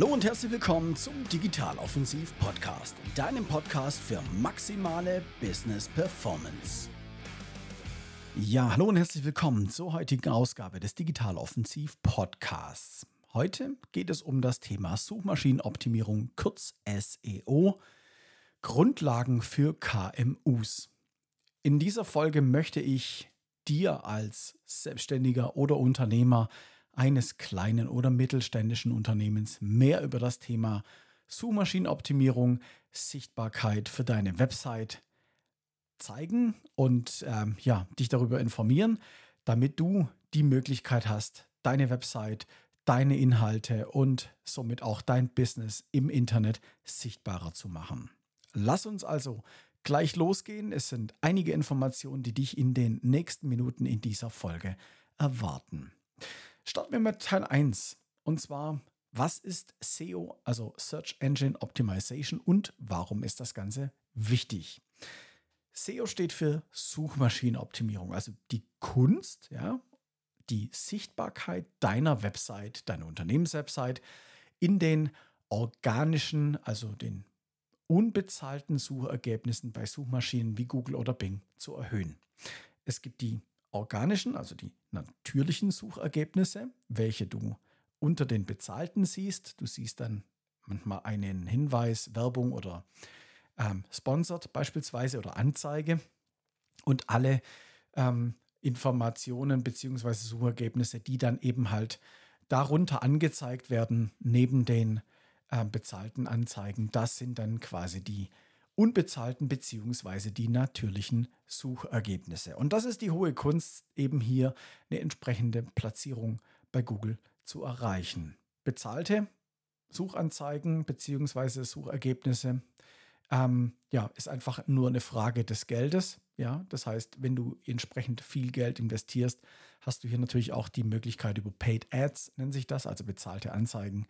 Hallo und herzlich willkommen zum Digitaloffensiv Podcast, deinem Podcast für maximale Business Performance. Ja, hallo und herzlich willkommen zur heutigen Ausgabe des Digitaloffensiv Podcasts. Heute geht es um das Thema Suchmaschinenoptimierung, kurz SEO, Grundlagen für KMUs. In dieser Folge möchte ich dir als Selbstständiger oder Unternehmer eines kleinen oder mittelständischen Unternehmens mehr über das Thema Suchmaschinenoptimierung, Sichtbarkeit für deine Website zeigen und ähm, ja, dich darüber informieren, damit du die Möglichkeit hast, deine Website, deine Inhalte und somit auch dein Business im Internet sichtbarer zu machen. Lass uns also gleich losgehen. Es sind einige Informationen, die dich in den nächsten Minuten in dieser Folge erwarten. Starten wir mit Teil 1. Und zwar, was ist SEO, also Search Engine Optimization und warum ist das Ganze wichtig? SEO steht für Suchmaschinenoptimierung, also die Kunst, ja, die Sichtbarkeit deiner Website, deiner Unternehmenswebsite in den organischen, also den unbezahlten Suchergebnissen bei Suchmaschinen wie Google oder Bing zu erhöhen. Es gibt die organischen, also die natürlichen Suchergebnisse, welche du unter den bezahlten siehst. Du siehst dann manchmal einen Hinweis, Werbung oder ähm, Sponsored beispielsweise oder Anzeige und alle ähm, Informationen bzw. Suchergebnisse, die dann eben halt darunter angezeigt werden, neben den äh, bezahlten Anzeigen. Das sind dann quasi die unbezahlten beziehungsweise die natürlichen Suchergebnisse. Und das ist die hohe Kunst, eben hier eine entsprechende Platzierung bei Google zu erreichen. Bezahlte Suchanzeigen beziehungsweise Suchergebnisse ähm, ja, ist einfach nur eine Frage des Geldes. Ja, das heißt, wenn du entsprechend viel Geld investierst, hast du hier natürlich auch die Möglichkeit über Paid Ads, nennt sich das, also bezahlte Anzeigen,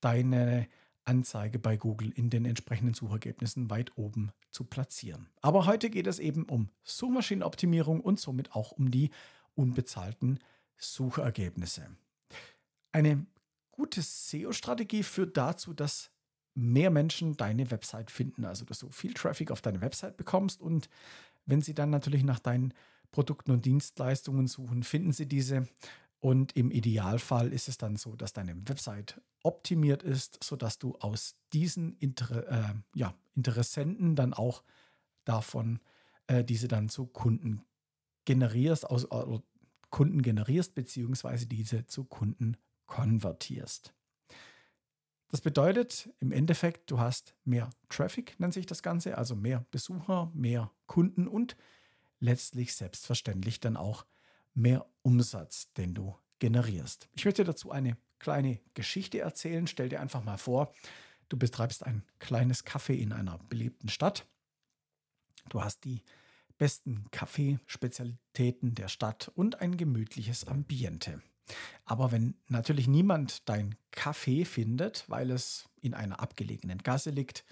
deine Anzeige bei Google in den entsprechenden Suchergebnissen weit oben zu platzieren. Aber heute geht es eben um Suchmaschinenoptimierung und somit auch um die unbezahlten Suchergebnisse. Eine gute SEO-Strategie führt dazu, dass mehr Menschen deine Website finden, also dass du viel Traffic auf deine Website bekommst und wenn sie dann natürlich nach deinen Produkten und Dienstleistungen suchen, finden sie diese und im Idealfall ist es dann so, dass deine Website optimiert ist, sodass du aus diesen Inter äh, ja, Interessenten dann auch davon äh, diese dann zu Kunden generierst, aus äh, Kunden generierst, beziehungsweise diese zu Kunden konvertierst. Das bedeutet im Endeffekt, du hast mehr Traffic, nennt sich das Ganze, also mehr Besucher, mehr Kunden und letztlich selbstverständlich dann auch mehr Umsatz, den du generierst. Ich möchte dazu eine kleine Geschichte erzählen. Stell dir einfach mal vor, du betreibst ein kleines Café in einer belebten Stadt. Du hast die besten Kaffeespezialitäten der Stadt und ein gemütliches Ambiente. Aber wenn natürlich niemand dein Kaffee findet, weil es in einer abgelegenen Gasse liegt,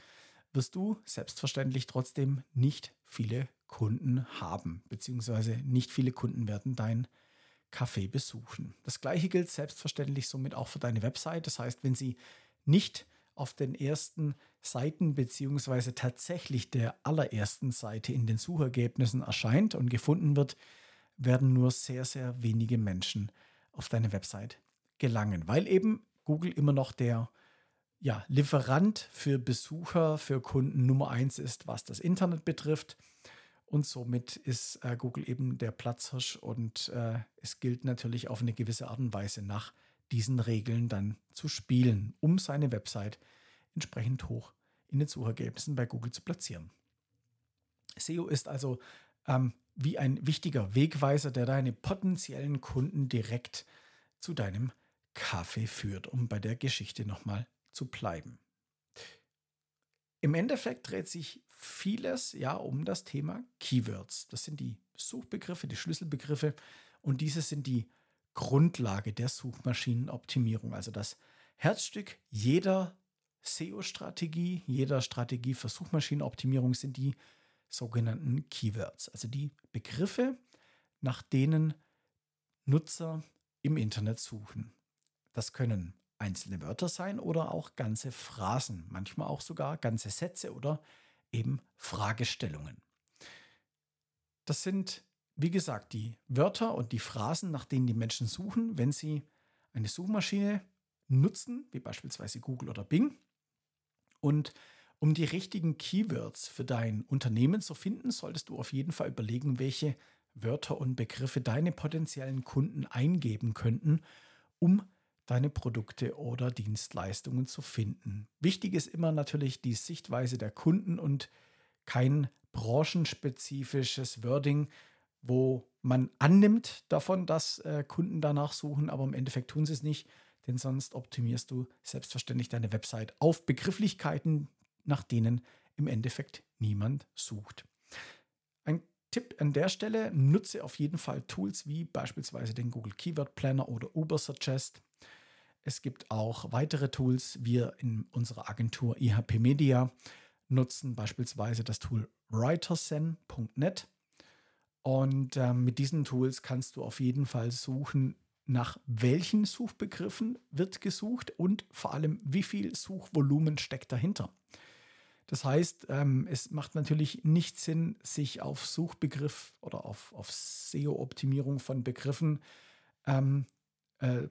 wirst du selbstverständlich trotzdem nicht viele Kunden haben, beziehungsweise nicht viele Kunden werden dein Café besuchen. Das gleiche gilt selbstverständlich somit auch für deine Website. Das heißt, wenn sie nicht auf den ersten Seiten beziehungsweise tatsächlich der allerersten Seite in den Suchergebnissen erscheint und gefunden wird, werden nur sehr, sehr wenige Menschen auf deine Website gelangen, weil eben Google immer noch der ja, Lieferant für Besucher, für Kunden Nummer eins ist, was das Internet betrifft. Und somit ist äh, Google eben der Platzhirsch und äh, es gilt natürlich auf eine gewisse Art und Weise nach diesen Regeln dann zu spielen, um seine Website entsprechend hoch in den Suchergebnissen bei Google zu platzieren. SEO ist also ähm, wie ein wichtiger Wegweiser, der deine potenziellen Kunden direkt zu deinem Kaffee führt, um bei der Geschichte nochmal zu bleiben. Im Endeffekt dreht sich vieles ja um das Thema Keywords. Das sind die Suchbegriffe, die Schlüsselbegriffe und diese sind die Grundlage der Suchmaschinenoptimierung, also das Herzstück jeder SEO-Strategie, jeder Strategie für Suchmaschinenoptimierung sind die sogenannten Keywords, also die Begriffe, nach denen Nutzer im Internet suchen. Das können einzelne Wörter sein oder auch ganze Phrasen, manchmal auch sogar ganze Sätze oder eben Fragestellungen. Das sind, wie gesagt, die Wörter und die Phrasen, nach denen die Menschen suchen, wenn sie eine Suchmaschine nutzen, wie beispielsweise Google oder Bing. Und um die richtigen Keywords für dein Unternehmen zu finden, solltest du auf jeden Fall überlegen, welche Wörter und Begriffe deine potenziellen Kunden eingeben könnten, um deine Produkte oder Dienstleistungen zu finden. Wichtig ist immer natürlich die Sichtweise der Kunden und kein branchenspezifisches Wording, wo man annimmt davon, dass äh, Kunden danach suchen, aber im Endeffekt tun sie es nicht, denn sonst optimierst du selbstverständlich deine Website auf Begrifflichkeiten, nach denen im Endeffekt niemand sucht. Ein Tipp an der Stelle, nutze auf jeden Fall Tools wie beispielsweise den Google Keyword Planner oder Ubersuggest. Es gibt auch weitere Tools. Wir in unserer Agentur IHP Media nutzen beispielsweise das Tool writersen.net. Und äh, mit diesen Tools kannst du auf jeden Fall suchen, nach welchen Suchbegriffen wird gesucht und vor allem, wie viel Suchvolumen steckt dahinter. Das heißt, ähm, es macht natürlich nicht Sinn, sich auf Suchbegriff oder auf, auf SEO-Optimierung von Begriffen ähm, äh,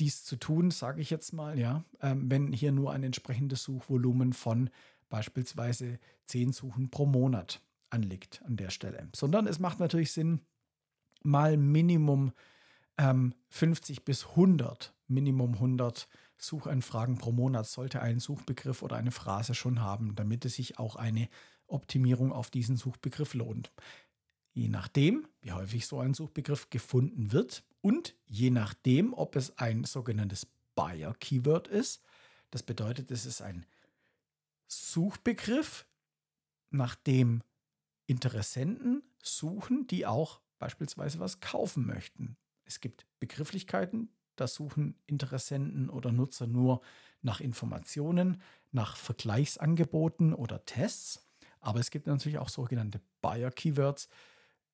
dies zu tun, sage ich jetzt mal, ja, ähm, wenn hier nur ein entsprechendes Suchvolumen von beispielsweise 10 Suchen pro Monat anliegt an der Stelle. Sondern es macht natürlich Sinn, mal Minimum ähm, 50 bis 100, Minimum 100 Suchanfragen pro Monat sollte ein Suchbegriff oder eine Phrase schon haben, damit es sich auch eine Optimierung auf diesen Suchbegriff lohnt. Je nachdem, wie häufig so ein Suchbegriff gefunden wird und je nachdem, ob es ein sogenanntes Buyer-Keyword ist, das bedeutet, es ist ein Suchbegriff, nach dem Interessenten suchen, die auch beispielsweise was kaufen möchten. Es gibt Begrifflichkeiten, da suchen Interessenten oder Nutzer nur nach Informationen, nach Vergleichsangeboten oder Tests. Aber es gibt natürlich auch sogenannte Buyer-Keywords,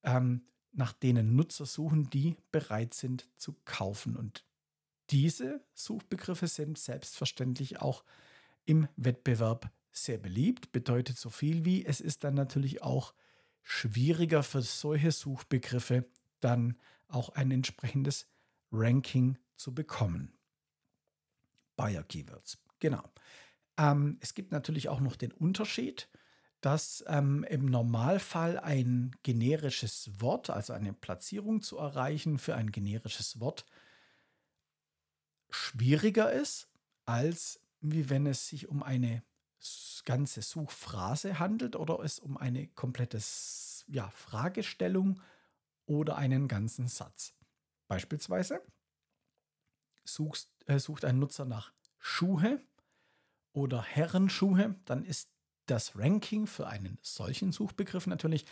ähm, nach denen Nutzer suchen, die bereit sind zu kaufen. Und diese Suchbegriffe sind selbstverständlich auch im Wettbewerb sehr beliebt. Bedeutet so viel wie, es ist dann natürlich auch schwieriger für solche Suchbegriffe dann auch ein entsprechendes Ranking zu bekommen. Buyer Keywords, genau. Ähm, es gibt natürlich auch noch den Unterschied, dass ähm, im Normalfall ein generisches Wort, also eine Platzierung zu erreichen für ein generisches Wort, schwieriger ist, als wie wenn es sich um eine ganze Suchphrase handelt oder es um eine komplette ja, Fragestellung oder einen ganzen Satz. Beispielsweise suchst, äh, sucht ein Nutzer nach Schuhe oder Herrenschuhe, dann ist das Ranking für einen solchen Suchbegriff natürlich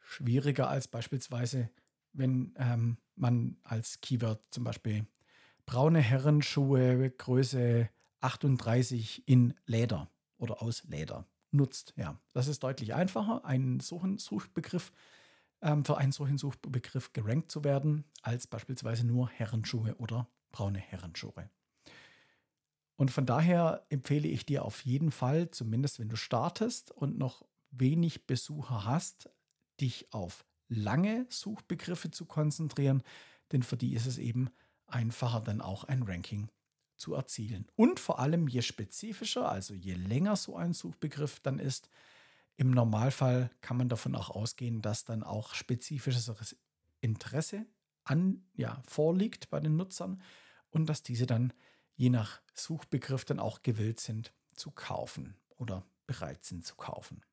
schwieriger als beispielsweise, wenn ähm, man als Keyword zum Beispiel braune Herrenschuhe Größe 38 in Leder oder aus Leder nutzt. Ja, das ist deutlich einfacher, einen solchen Suchbegriff ähm, für einen solchen Suchbegriff gerankt zu werden, als beispielsweise nur Herrenschuhe oder braune Herrenschuhe. Und von daher empfehle ich dir auf jeden Fall, zumindest wenn du startest und noch wenig Besucher hast, dich auf lange Suchbegriffe zu konzentrieren, denn für die ist es eben einfacher, dann auch ein Ranking zu erzielen. Und vor allem, je spezifischer, also je länger so ein Suchbegriff dann ist, im Normalfall kann man davon auch ausgehen, dass dann auch spezifisches Interesse an, ja, vorliegt bei den Nutzern und dass diese dann je nach Suchbegriff dann auch gewillt sind zu kaufen oder bereit sind zu kaufen.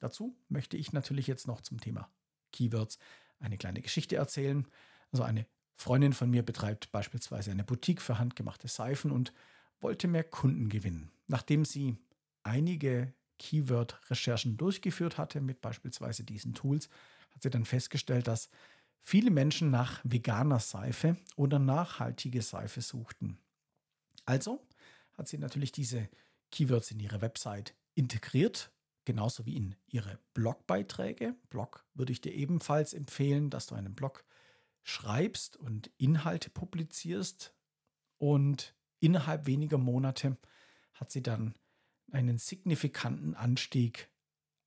Dazu möchte ich natürlich jetzt noch zum Thema Keywords eine kleine Geschichte erzählen. Also eine Freundin von mir betreibt beispielsweise eine Boutique für handgemachte Seifen und wollte mehr Kunden gewinnen. Nachdem sie einige Keyword-Recherchen durchgeführt hatte mit beispielsweise diesen Tools, hat sie dann festgestellt, dass viele Menschen nach veganer Seife oder nachhaltige Seife suchten. Also hat sie natürlich diese Keywords in ihre Website integriert, genauso wie in ihre Blogbeiträge. Blog würde ich dir ebenfalls empfehlen, dass du einen Blog schreibst und Inhalte publizierst und innerhalb weniger Monate hat sie dann einen signifikanten Anstieg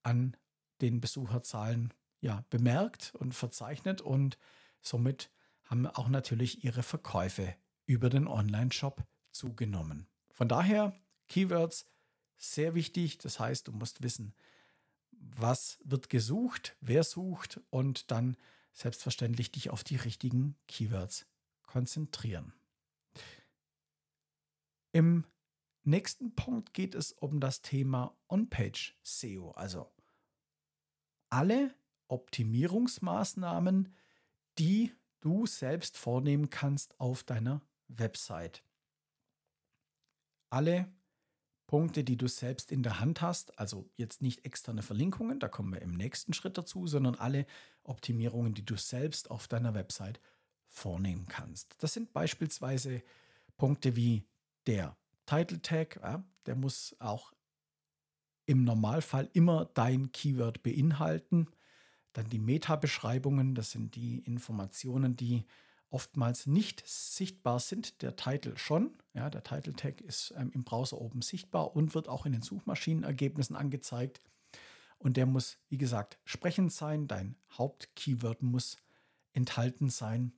an den Besucherzahlen ja, bemerkt und verzeichnet und somit haben auch natürlich ihre Verkäufe über den Online-Shop zugenommen. Von daher Keywords sehr wichtig. Das heißt, du musst wissen, was wird gesucht, wer sucht und dann selbstverständlich dich auf die richtigen Keywords konzentrieren. Im nächsten Punkt geht es um das Thema On-Page SEO, also alle Optimierungsmaßnahmen, die du selbst vornehmen kannst auf deiner Website. Alle Punkte, die du selbst in der Hand hast, also jetzt nicht externe Verlinkungen, da kommen wir im nächsten Schritt dazu, sondern alle Optimierungen, die du selbst auf deiner Website vornehmen kannst. Das sind beispielsweise Punkte wie der Title Tag, ja, der muss auch im Normalfall immer dein Keyword beinhalten. Dann die Meta-Beschreibungen, das sind die Informationen, die oftmals nicht sichtbar sind, der Titel schon. Ja, der Title Tag ist ähm, im Browser oben sichtbar und wird auch in den Suchmaschinenergebnissen angezeigt. Und der muss, wie gesagt, sprechend sein. Dein Hauptkeyword muss enthalten sein.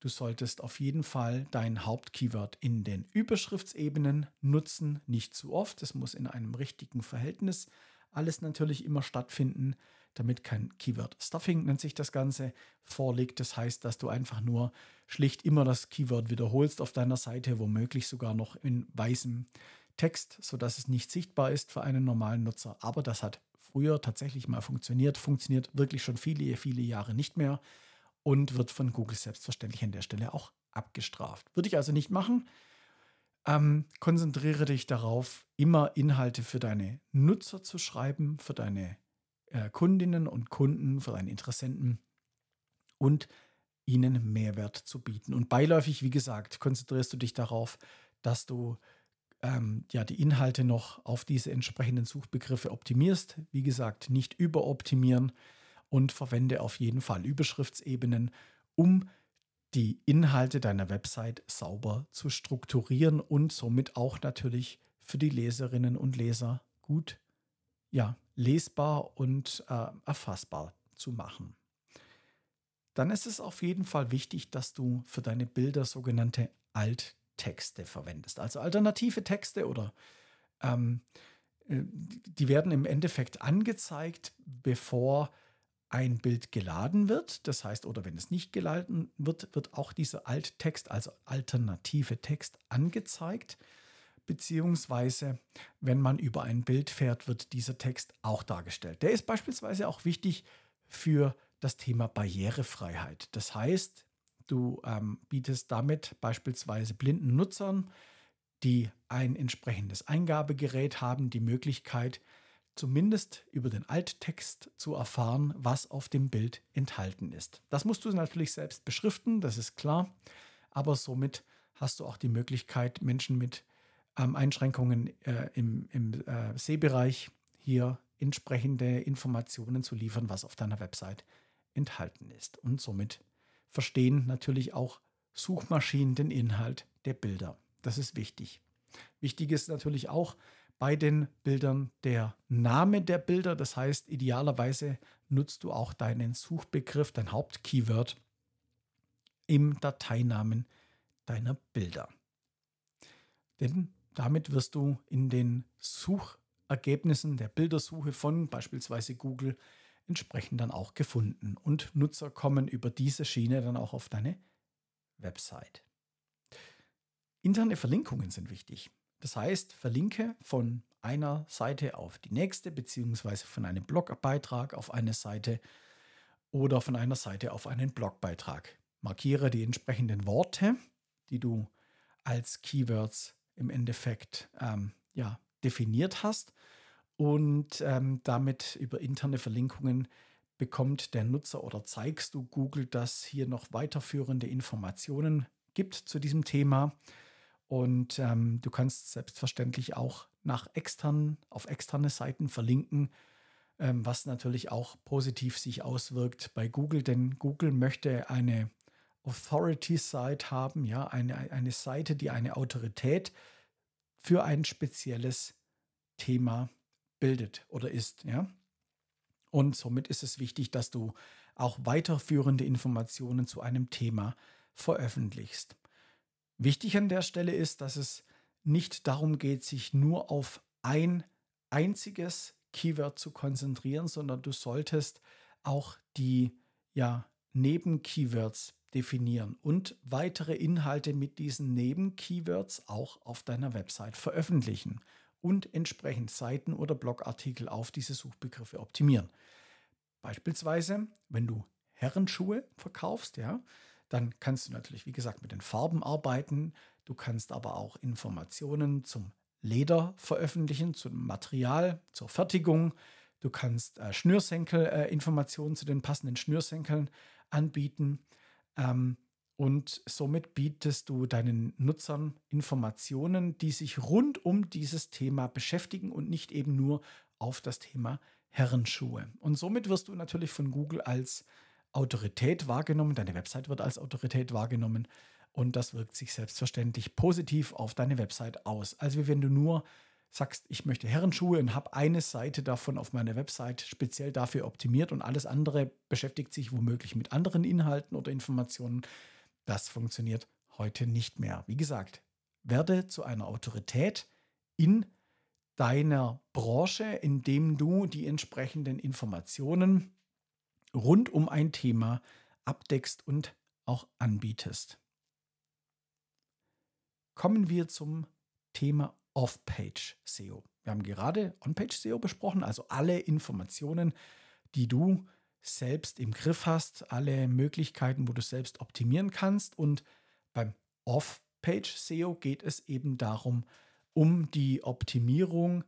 Du solltest auf jeden Fall dein Hauptkeyword in den Überschriftsebenen nutzen, nicht zu oft. Es muss in einem richtigen Verhältnis alles natürlich immer stattfinden damit kein Keyword Stuffing nennt sich das Ganze vorliegt. Das heißt, dass du einfach nur schlicht immer das Keyword wiederholst auf deiner Seite, womöglich sogar noch in weißem Text, sodass es nicht sichtbar ist für einen normalen Nutzer. Aber das hat früher tatsächlich mal funktioniert, funktioniert wirklich schon viele, viele Jahre nicht mehr und wird von Google selbstverständlich an der Stelle auch abgestraft. Würde ich also nicht machen. Ähm, konzentriere dich darauf, immer Inhalte für deine Nutzer zu schreiben, für deine äh, Kundinnen und Kunden, für deine Interessenten und ihnen Mehrwert zu bieten. Und beiläufig, wie gesagt, konzentrierst du dich darauf, dass du ähm, ja, die Inhalte noch auf diese entsprechenden Suchbegriffe optimierst. Wie gesagt, nicht überoptimieren und verwende auf jeden Fall Überschriftsebenen, um die Inhalte deiner Website sauber zu strukturieren und somit auch natürlich für die Leserinnen und Leser gut ja, lesbar und äh, erfassbar zu machen. Dann ist es auf jeden Fall wichtig, dass du für deine Bilder sogenannte Alttexte verwendest. Also alternative Texte oder ähm, äh, die werden im Endeffekt angezeigt, bevor ein Bild geladen wird. Das heißt, oder wenn es nicht geladen wird, wird auch dieser Alttext, also alternative Text, angezeigt beziehungsweise wenn man über ein Bild fährt, wird dieser Text auch dargestellt. Der ist beispielsweise auch wichtig für das Thema Barrierefreiheit. Das heißt, du ähm, bietest damit beispielsweise blinden Nutzern, die ein entsprechendes Eingabegerät haben, die Möglichkeit, zumindest über den Alttext zu erfahren, was auf dem Bild enthalten ist. Das musst du natürlich selbst beschriften, das ist klar, aber somit hast du auch die Möglichkeit, Menschen mit ähm, Einschränkungen äh, im, im äh, Sehbereich hier entsprechende Informationen zu liefern, was auf deiner Website enthalten ist. Und somit verstehen natürlich auch Suchmaschinen den Inhalt der Bilder. Das ist wichtig. Wichtig ist natürlich auch bei den Bildern der Name der Bilder. Das heißt, idealerweise nutzt du auch deinen Suchbegriff, dein Hauptkeyword im Dateinamen deiner Bilder. Denn damit wirst du in den Suchergebnissen der Bildersuche von beispielsweise Google entsprechend dann auch gefunden. Und Nutzer kommen über diese Schiene dann auch auf deine Website. Interne Verlinkungen sind wichtig. Das heißt, verlinke von einer Seite auf die nächste, beziehungsweise von einem Blogbeitrag auf eine Seite oder von einer Seite auf einen Blogbeitrag. Markiere die entsprechenden Worte, die du als Keywords im Endeffekt ähm, ja, definiert hast. Und ähm, damit über interne Verlinkungen bekommt der Nutzer oder zeigst du Google, dass hier noch weiterführende Informationen gibt zu diesem Thema. Und ähm, du kannst selbstverständlich auch nach externen, auf externe Seiten verlinken, ähm, was natürlich auch positiv sich auswirkt bei Google, denn Google möchte eine Authority-Site haben, ja, eine, eine Seite, die eine Autorität für ein spezielles Thema bildet oder ist, ja. Und somit ist es wichtig, dass du auch weiterführende Informationen zu einem Thema veröffentlichst. Wichtig an der Stelle ist, dass es nicht darum geht, sich nur auf ein einziges Keyword zu konzentrieren, sondern du solltest auch die ja, Nebenkeywords definieren und weitere Inhalte mit diesen Nebenkeywords auch auf deiner Website veröffentlichen und entsprechend Seiten oder Blogartikel auf diese Suchbegriffe optimieren. Beispielsweise, wenn du Herrenschuhe verkaufst, ja, dann kannst du natürlich, wie gesagt, mit den Farben arbeiten. Du kannst aber auch Informationen zum Leder veröffentlichen, zum Material, zur Fertigung. Du kannst äh, Schnürsenkel-Informationen äh, zu den passenden Schnürsenkeln anbieten. Ähm, und somit bietest du deinen Nutzern Informationen, die sich rund um dieses Thema beschäftigen und nicht eben nur auf das Thema Herrenschuhe. Und somit wirst du natürlich von Google als Autorität wahrgenommen, deine Website wird als Autorität wahrgenommen und das wirkt sich selbstverständlich positiv auf deine Website aus. Also wenn du nur sagst, ich möchte Herrenschuhe und habe eine Seite davon auf meiner Website speziell dafür optimiert und alles andere beschäftigt sich womöglich mit anderen Inhalten oder Informationen, das funktioniert heute nicht mehr. Wie gesagt, werde zu einer Autorität in deiner Branche, indem du die entsprechenden Informationen rund um ein Thema abdeckst und auch anbietest. Kommen wir zum Thema Off-Page SEO. Wir haben gerade On-Page SEO besprochen, also alle Informationen, die du selbst im Griff hast, alle Möglichkeiten, wo du selbst optimieren kannst. Und beim Off-Page SEO geht es eben darum, um die Optimierung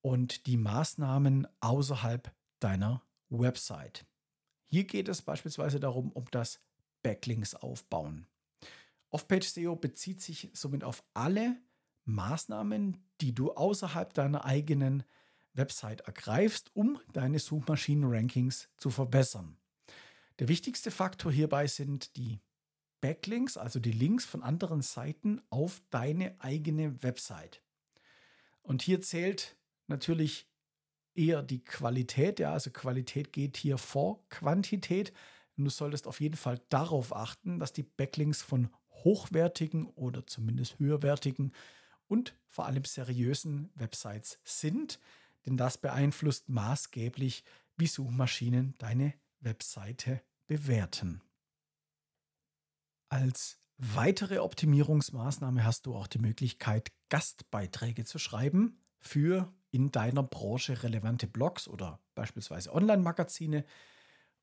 und die Maßnahmen außerhalb deiner Website. Hier geht es beispielsweise darum, um das Backlinks aufbauen. Off-Page SEO bezieht sich somit auf alle Maßnahmen, die du außerhalb deiner eigenen Website ergreifst, um deine Suchmaschinen-Rankings zu verbessern. Der wichtigste Faktor hierbei sind die Backlinks, also die Links von anderen Seiten auf deine eigene Website. Und hier zählt natürlich eher die Qualität. Ja, also Qualität geht hier vor Quantität. Du solltest auf jeden Fall darauf achten, dass die Backlinks von hochwertigen oder zumindest höherwertigen und vor allem seriösen Websites sind, denn das beeinflusst maßgeblich, wie Suchmaschinen deine Webseite bewerten. Als weitere Optimierungsmaßnahme hast du auch die Möglichkeit, Gastbeiträge zu schreiben für in deiner Branche relevante Blogs oder beispielsweise Online-Magazine.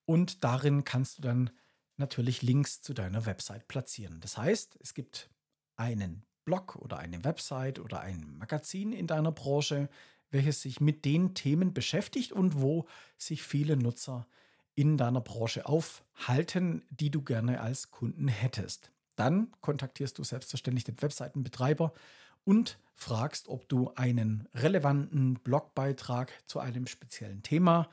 Und darin kannst du dann natürlich Links zu deiner Website platzieren. Das heißt, es gibt einen Blog oder eine Website oder ein Magazin in deiner Branche, welches sich mit den Themen beschäftigt und wo sich viele Nutzer in deiner Branche aufhalten, die du gerne als Kunden hättest. Dann kontaktierst du selbstverständlich den Webseitenbetreiber und fragst, ob du einen relevanten Blogbeitrag zu einem speziellen Thema,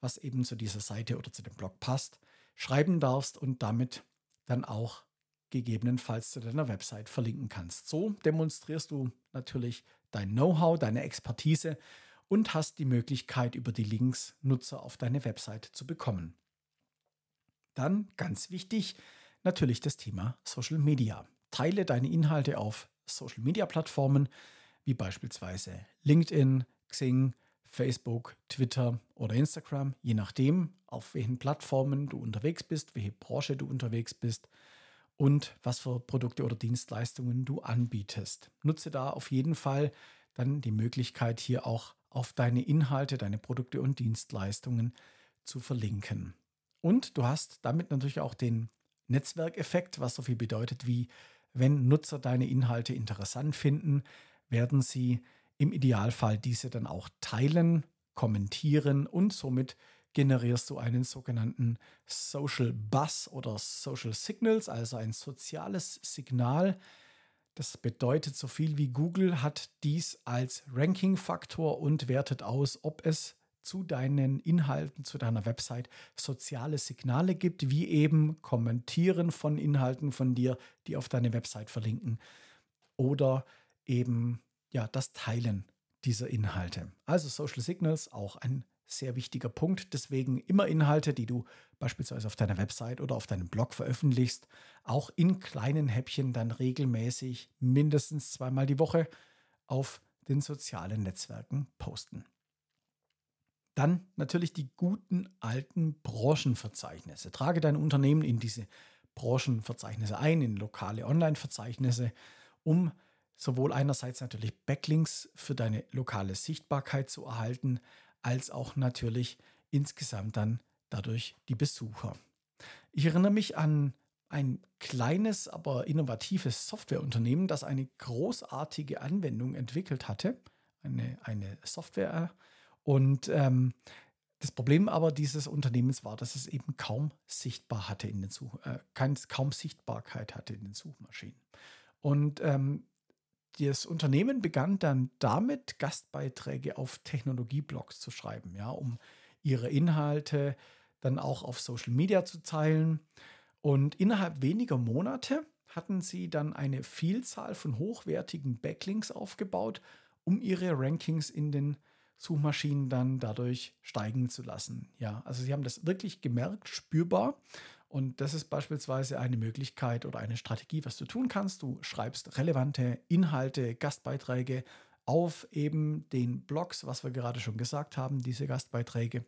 was eben zu dieser Seite oder zu dem Blog passt, schreiben darfst und damit dann auch gegebenenfalls zu deiner Website verlinken kannst. So demonstrierst du natürlich dein Know-how, deine Expertise und hast die Möglichkeit, über die Links Nutzer auf deine Website zu bekommen. Dann ganz wichtig, natürlich das Thema Social Media. Teile deine Inhalte auf Social-Media-Plattformen wie beispielsweise LinkedIn, Xing, Facebook, Twitter oder Instagram, je nachdem, auf welchen Plattformen du unterwegs bist, welche Branche du unterwegs bist und was für Produkte oder Dienstleistungen du anbietest. Nutze da auf jeden Fall dann die Möglichkeit, hier auch auf deine Inhalte, deine Produkte und Dienstleistungen zu verlinken. Und du hast damit natürlich auch den Netzwerkeffekt, was so viel bedeutet wie wenn Nutzer deine Inhalte interessant finden, werden sie im Idealfall diese dann auch teilen, kommentieren und somit generierst du einen sogenannten Social Buzz oder Social Signals, also ein soziales Signal. Das bedeutet so viel wie Google hat dies als Ranking-Faktor und wertet aus, ob es zu deinen Inhalten, zu deiner Website soziale Signale gibt, wie eben Kommentieren von Inhalten von dir, die auf deine Website verlinken oder eben ja das Teilen dieser Inhalte. Also Social Signals auch ein sehr wichtiger Punkt. Deswegen immer Inhalte, die du beispielsweise auf deiner Website oder auf deinem Blog veröffentlichst, auch in kleinen Häppchen dann regelmäßig mindestens zweimal die Woche auf den sozialen Netzwerken posten. Dann natürlich die guten alten Branchenverzeichnisse. Trage dein Unternehmen in diese Branchenverzeichnisse ein, in lokale Online-Verzeichnisse, um sowohl einerseits natürlich Backlinks für deine lokale Sichtbarkeit zu erhalten, als auch natürlich insgesamt dann dadurch die Besucher. Ich erinnere mich an ein kleines, aber innovatives Softwareunternehmen, das eine großartige Anwendung entwickelt hatte, eine, eine Software. Und ähm, das Problem aber dieses Unternehmens war, dass es eben kaum sichtbar hatte in den Such äh, kaum Sichtbarkeit hatte in den Suchmaschinen. Und ähm, das Unternehmen begann dann damit, Gastbeiträge auf Technologieblogs zu schreiben, ja, um ihre Inhalte dann auch auf Social Media zu teilen. Und innerhalb weniger Monate hatten sie dann eine Vielzahl von hochwertigen Backlinks aufgebaut, um ihre Rankings in den Suchmaschinen dann dadurch steigen zu lassen. Ja, also sie haben das wirklich gemerkt, spürbar. Und das ist beispielsweise eine Möglichkeit oder eine Strategie, was du tun kannst. Du schreibst relevante Inhalte, Gastbeiträge auf eben den Blogs, was wir gerade schon gesagt haben, diese Gastbeiträge.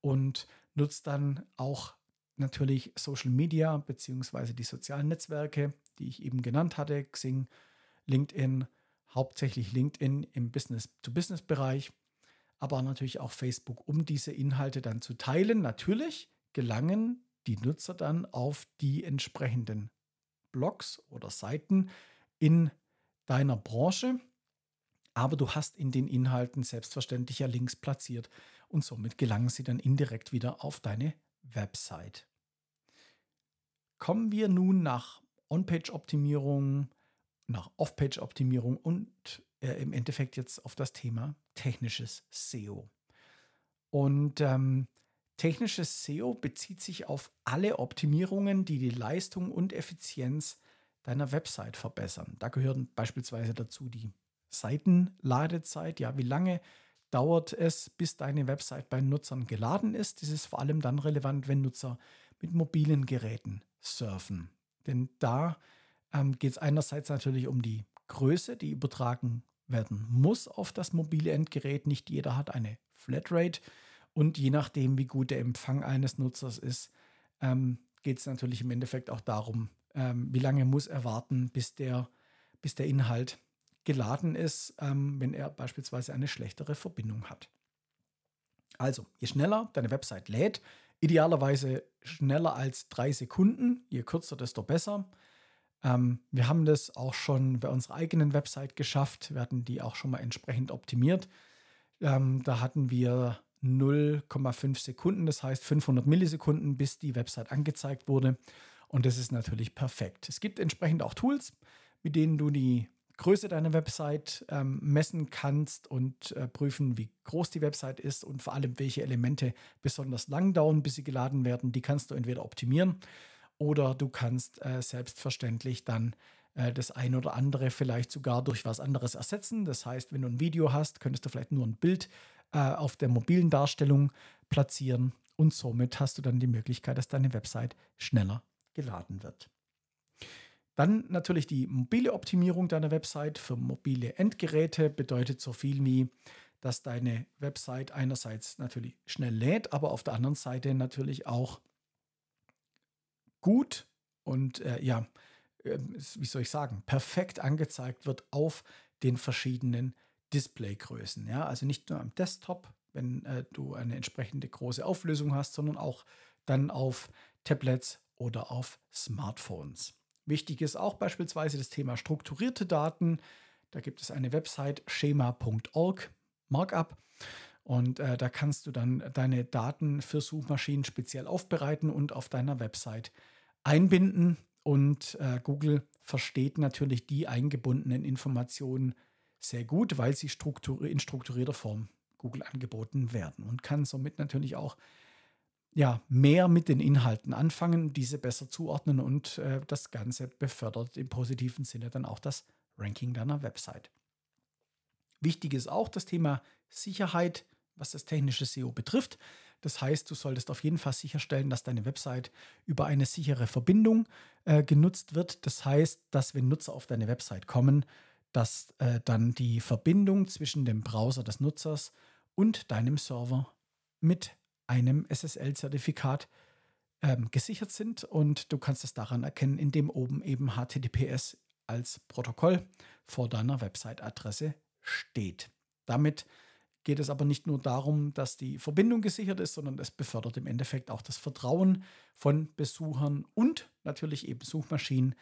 Und nutzt dann auch natürlich Social Media beziehungsweise die sozialen Netzwerke, die ich eben genannt hatte, Xing, LinkedIn, hauptsächlich LinkedIn im Business-to-Business-Bereich, aber natürlich auch Facebook, um diese Inhalte dann zu teilen. Natürlich gelangen die Nutzer dann auf die entsprechenden Blogs oder Seiten in deiner Branche. Aber du hast in den Inhalten selbstverständlich ja Links platziert und somit gelangen sie dann indirekt wieder auf deine Website. Kommen wir nun nach On-Page-Optimierung, nach Off-Page-Optimierung und äh, im Endeffekt jetzt auf das Thema technisches SEO. Und ähm, Technisches SEO bezieht sich auf alle Optimierungen, die die Leistung und Effizienz deiner Website verbessern. Da gehören beispielsweise dazu die Seitenladezeit. Ja, wie lange dauert es, bis deine Website bei Nutzern geladen ist? Das ist vor allem dann relevant, wenn Nutzer mit mobilen Geräten surfen. Denn da ähm, geht es einerseits natürlich um die Größe, die übertragen werden muss auf das mobile Endgerät. Nicht jeder hat eine Flatrate. Und je nachdem, wie gut der Empfang eines Nutzers ist, ähm, geht es natürlich im Endeffekt auch darum, ähm, wie lange muss er warten, bis der, bis der Inhalt geladen ist, ähm, wenn er beispielsweise eine schlechtere Verbindung hat. Also, je schneller deine Website lädt, idealerweise schneller als drei Sekunden, je kürzer, desto besser. Ähm, wir haben das auch schon bei unserer eigenen Website geschafft. Wir hatten die auch schon mal entsprechend optimiert. Ähm, da hatten wir 0,5 Sekunden, das heißt 500 Millisekunden, bis die Website angezeigt wurde. Und das ist natürlich perfekt. Es gibt entsprechend auch Tools, mit denen du die Größe deiner Website ähm, messen kannst und äh, prüfen, wie groß die Website ist und vor allem, welche Elemente besonders lang dauern, bis sie geladen werden. Die kannst du entweder optimieren oder du kannst äh, selbstverständlich dann äh, das ein oder andere vielleicht sogar durch was anderes ersetzen. Das heißt, wenn du ein Video hast, könntest du vielleicht nur ein Bild äh, auf der mobilen Darstellung platzieren und somit hast du dann die Möglichkeit, dass deine Website schneller geladen wird. Dann natürlich die mobile Optimierung deiner Website für mobile Endgeräte bedeutet so viel wie, dass deine Website einerseits natürlich schnell lädt, aber auf der anderen Seite natürlich auch gut und äh, ja, äh, wie soll ich sagen, perfekt angezeigt wird auf den verschiedenen Displaygrößen. Ja? Also nicht nur am Desktop, wenn äh, du eine entsprechende große Auflösung hast, sondern auch dann auf Tablets oder auf Smartphones. Wichtig ist auch beispielsweise das Thema strukturierte Daten. Da gibt es eine Website schema.org Markup und äh, da kannst du dann deine Daten für Suchmaschinen speziell aufbereiten und auf deiner Website einbinden. Und äh, Google versteht natürlich die eingebundenen Informationen sehr gut, weil sie in strukturierter Form Google angeboten werden und kann somit natürlich auch ja, mehr mit den Inhalten anfangen, diese besser zuordnen und äh, das Ganze befördert im positiven Sinne dann auch das Ranking deiner Website. Wichtig ist auch das Thema Sicherheit, was das technische SEO betrifft. Das heißt, du solltest auf jeden Fall sicherstellen, dass deine Website über eine sichere Verbindung äh, genutzt wird. Das heißt, dass wenn Nutzer auf deine Website kommen, dass äh, dann die Verbindung zwischen dem Browser des Nutzers und deinem Server mit einem SSL-Zertifikat ähm, gesichert sind und du kannst es daran erkennen, indem oben eben HTTPS als Protokoll vor deiner Website-Adresse steht. Damit geht es aber nicht nur darum, dass die Verbindung gesichert ist, sondern es befördert im Endeffekt auch das Vertrauen von Besuchern und natürlich eben Suchmaschinen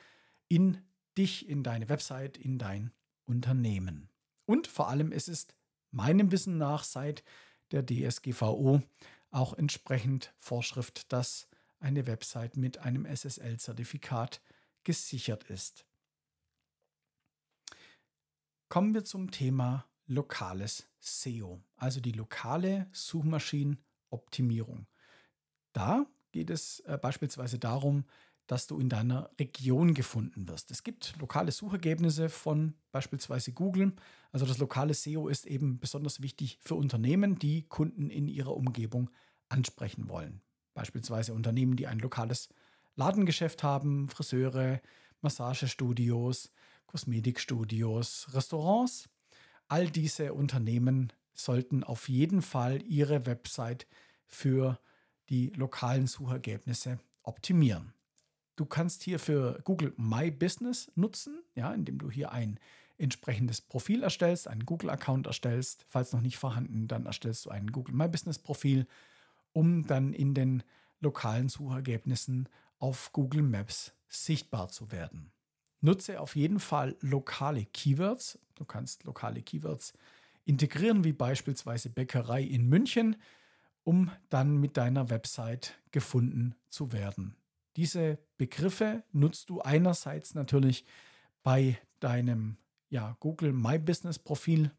in dich, in deine Website, in dein Unternehmen. Und vor allem ist es meinem Wissen nach seit der DSGVO auch entsprechend Vorschrift, dass eine Website mit einem SSL-Zertifikat gesichert ist. Kommen wir zum Thema lokales SEO, also die lokale Suchmaschinenoptimierung. Da geht es äh, beispielsweise darum, dass du in deiner Region gefunden wirst. Es gibt lokale Suchergebnisse von beispielsweise Google. Also das lokale SEO ist eben besonders wichtig für Unternehmen, die Kunden in ihrer Umgebung ansprechen wollen. Beispielsweise Unternehmen, die ein lokales Ladengeschäft haben, Friseure, Massagestudios, Kosmetikstudios, Restaurants. All diese Unternehmen sollten auf jeden Fall ihre Website für die lokalen Suchergebnisse optimieren. Du kannst hier für Google My Business nutzen, ja, indem du hier ein entsprechendes Profil erstellst, einen Google-Account erstellst. Falls noch nicht vorhanden, dann erstellst du ein Google My Business Profil, um dann in den lokalen Suchergebnissen auf Google Maps sichtbar zu werden. Nutze auf jeden Fall lokale Keywords. Du kannst lokale Keywords integrieren, wie beispielsweise Bäckerei in München, um dann mit deiner Website gefunden zu werden. Diese Begriffe nutzt du einerseits natürlich bei deinem ja, Google My Business Profil,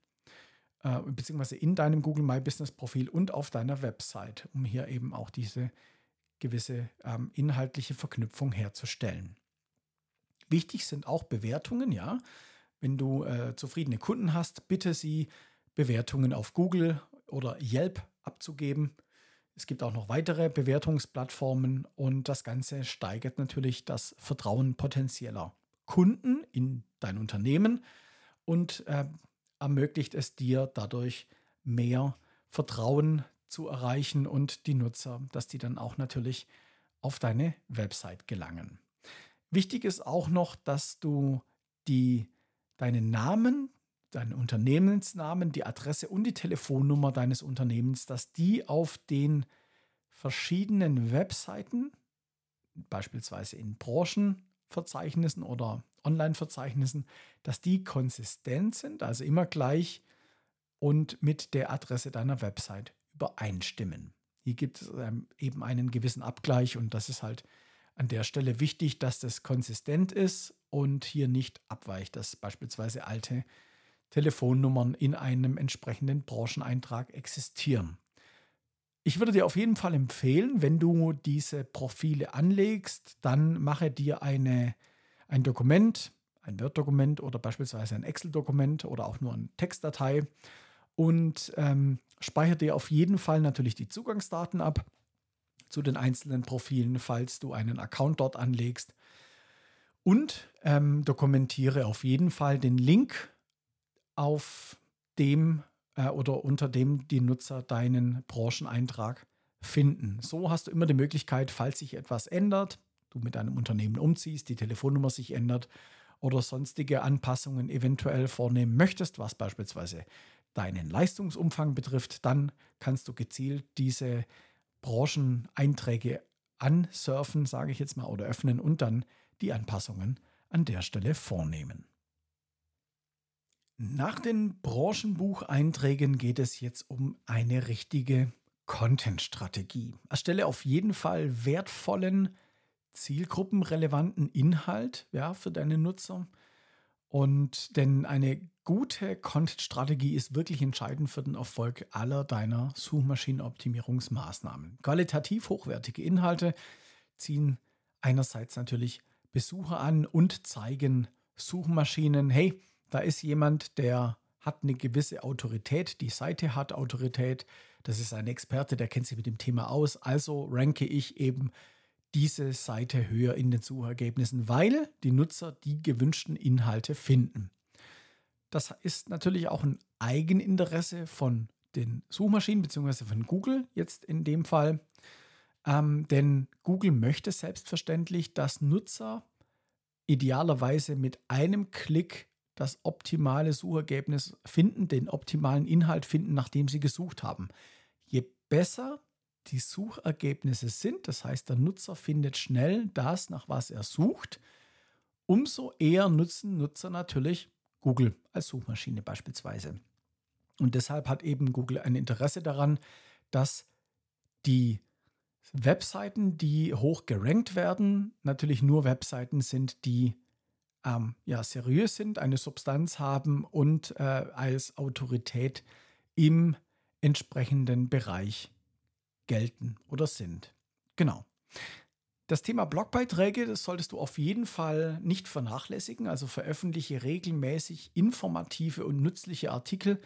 äh, beziehungsweise in deinem Google My Business Profil und auf deiner Website, um hier eben auch diese gewisse ähm, inhaltliche Verknüpfung herzustellen. Wichtig sind auch Bewertungen, ja. Wenn du äh, zufriedene Kunden hast, bitte sie Bewertungen auf Google oder Yelp abzugeben. Es gibt auch noch weitere Bewertungsplattformen und das Ganze steigert natürlich das Vertrauen potenzieller Kunden in dein Unternehmen und äh, ermöglicht es dir dadurch mehr Vertrauen zu erreichen und die Nutzer, dass die dann auch natürlich auf deine Website gelangen. Wichtig ist auch noch, dass du die, deinen Namen, deinen Unternehmensnamen, die Adresse und die Telefonnummer deines Unternehmens, dass die auf den verschiedenen Webseiten, beispielsweise in Branchenverzeichnissen oder Online-Verzeichnissen, dass die konsistent sind, also immer gleich und mit der Adresse deiner Website übereinstimmen. Hier gibt es ähm, eben einen gewissen Abgleich und das ist halt an der Stelle wichtig, dass das konsistent ist und hier nicht abweicht, dass beispielsweise alte Telefonnummern in einem entsprechenden Brancheneintrag existieren. Ich würde dir auf jeden Fall empfehlen, wenn du diese Profile anlegst, dann mache dir eine, ein Dokument, ein Word-Dokument oder beispielsweise ein Excel-Dokument oder auch nur eine Textdatei und ähm, speichere dir auf jeden Fall natürlich die Zugangsdaten ab zu den einzelnen Profilen, falls du einen Account dort anlegst. Und ähm, dokumentiere auf jeden Fall den Link auf dem äh, oder unter dem die Nutzer deinen Brancheneintrag finden. So hast du immer die Möglichkeit, falls sich etwas ändert, du mit deinem Unternehmen umziehst, die Telefonnummer sich ändert oder sonstige Anpassungen eventuell vornehmen möchtest, was beispielsweise deinen Leistungsumfang betrifft, dann kannst du gezielt diese Brancheneinträge ansurfen, sage ich jetzt mal, oder öffnen und dann die Anpassungen an der Stelle vornehmen. Nach den Branchenbucheinträgen geht es jetzt um eine richtige Content-Strategie. Erstelle auf jeden Fall wertvollen, zielgruppenrelevanten Inhalt ja, für deine Nutzer Und denn eine gute Content-Strategie ist wirklich entscheidend für den Erfolg aller deiner Suchmaschinenoptimierungsmaßnahmen. Qualitativ hochwertige Inhalte ziehen einerseits natürlich Besucher an und zeigen Suchmaschinen, hey, da ist jemand, der hat eine gewisse Autorität, die Seite hat Autorität, das ist ein Experte, der kennt sich mit dem Thema aus, also ranke ich eben diese Seite höher in den Suchergebnissen, weil die Nutzer die gewünschten Inhalte finden. Das ist natürlich auch ein Eigeninteresse von den Suchmaschinen bzw. von Google jetzt in dem Fall. Ähm, denn Google möchte selbstverständlich, dass Nutzer idealerweise mit einem Klick das optimale Suchergebnis finden, den optimalen Inhalt finden, nachdem sie gesucht haben. Je besser die Suchergebnisse sind, das heißt, der Nutzer findet schnell das, nach was er sucht, umso eher nutzen Nutzer natürlich Google als Suchmaschine beispielsweise. Und deshalb hat eben Google ein Interesse daran, dass die Webseiten, die hoch gerankt werden, natürlich nur Webseiten sind, die ähm, ja, seriös sind, eine Substanz haben und äh, als Autorität im entsprechenden Bereich gelten oder sind. Genau. Das Thema Blogbeiträge, das solltest du auf jeden Fall nicht vernachlässigen. Also veröffentliche regelmäßig informative und nützliche Artikel,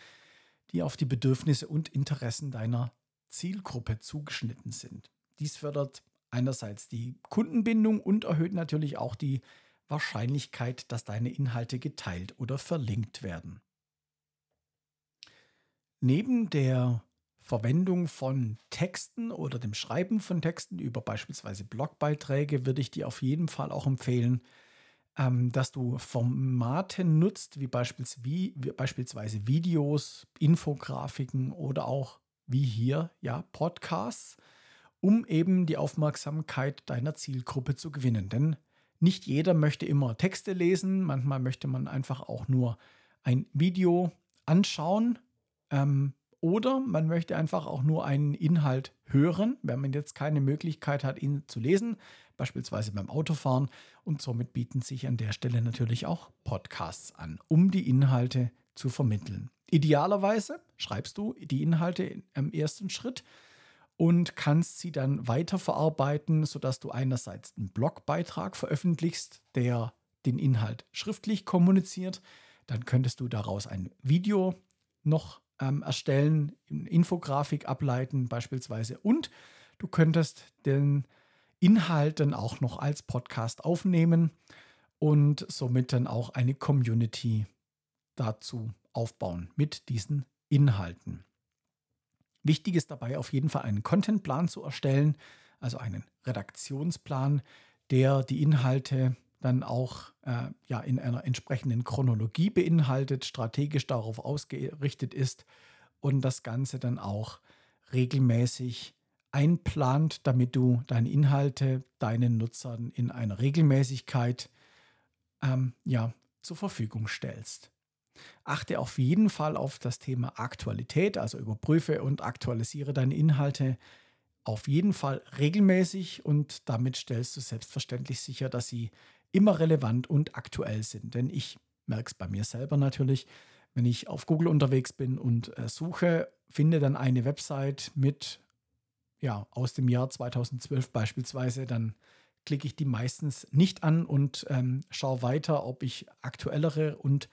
die auf die Bedürfnisse und Interessen deiner Zielgruppe zugeschnitten sind. Dies fördert einerseits die Kundenbindung und erhöht natürlich auch die Wahrscheinlichkeit, dass deine Inhalte geteilt oder verlinkt werden. Neben der Verwendung von Texten oder dem Schreiben von Texten über beispielsweise Blogbeiträge würde ich dir auf jeden Fall auch empfehlen, ähm, dass du Formate nutzt, wie beispielsweise Videos, Infografiken oder auch wie hier, ja, Podcasts, um eben die Aufmerksamkeit deiner Zielgruppe zu gewinnen. Denn nicht jeder möchte immer Texte lesen, manchmal möchte man einfach auch nur ein Video anschauen. Ähm, oder man möchte einfach auch nur einen Inhalt hören, wenn man jetzt keine Möglichkeit hat, ihn zu lesen, beispielsweise beim Autofahren. Und somit bieten sich an der Stelle natürlich auch Podcasts an, um die Inhalte zu vermitteln. Idealerweise schreibst du die Inhalte im ersten Schritt und kannst sie dann weiterverarbeiten, sodass du einerseits einen Blogbeitrag veröffentlichst, der den Inhalt schriftlich kommuniziert. Dann könntest du daraus ein Video noch ähm, erstellen, Infografik ableiten beispielsweise und du könntest den Inhalt dann auch noch als Podcast aufnehmen und somit dann auch eine Community dazu aufbauen mit diesen Inhalten. Wichtig ist dabei auf jeden Fall einen Contentplan zu erstellen, also einen Redaktionsplan, der die Inhalte dann auch äh, ja, in einer entsprechenden Chronologie beinhaltet, strategisch darauf ausgerichtet ist und das Ganze dann auch regelmäßig einplant, damit du deine Inhalte deinen Nutzern in einer Regelmäßigkeit ähm, ja, zur Verfügung stellst. Achte auf jeden Fall auf das Thema Aktualität, also überprüfe und aktualisiere deine Inhalte auf jeden Fall regelmäßig und damit stellst du selbstverständlich sicher, dass sie immer relevant und aktuell sind. Denn ich merke es bei mir selber natürlich, wenn ich auf Google unterwegs bin und äh, suche, finde dann eine Website mit, ja, aus dem Jahr 2012 beispielsweise, dann klicke ich die meistens nicht an und ähm, schaue weiter, ob ich aktuellere und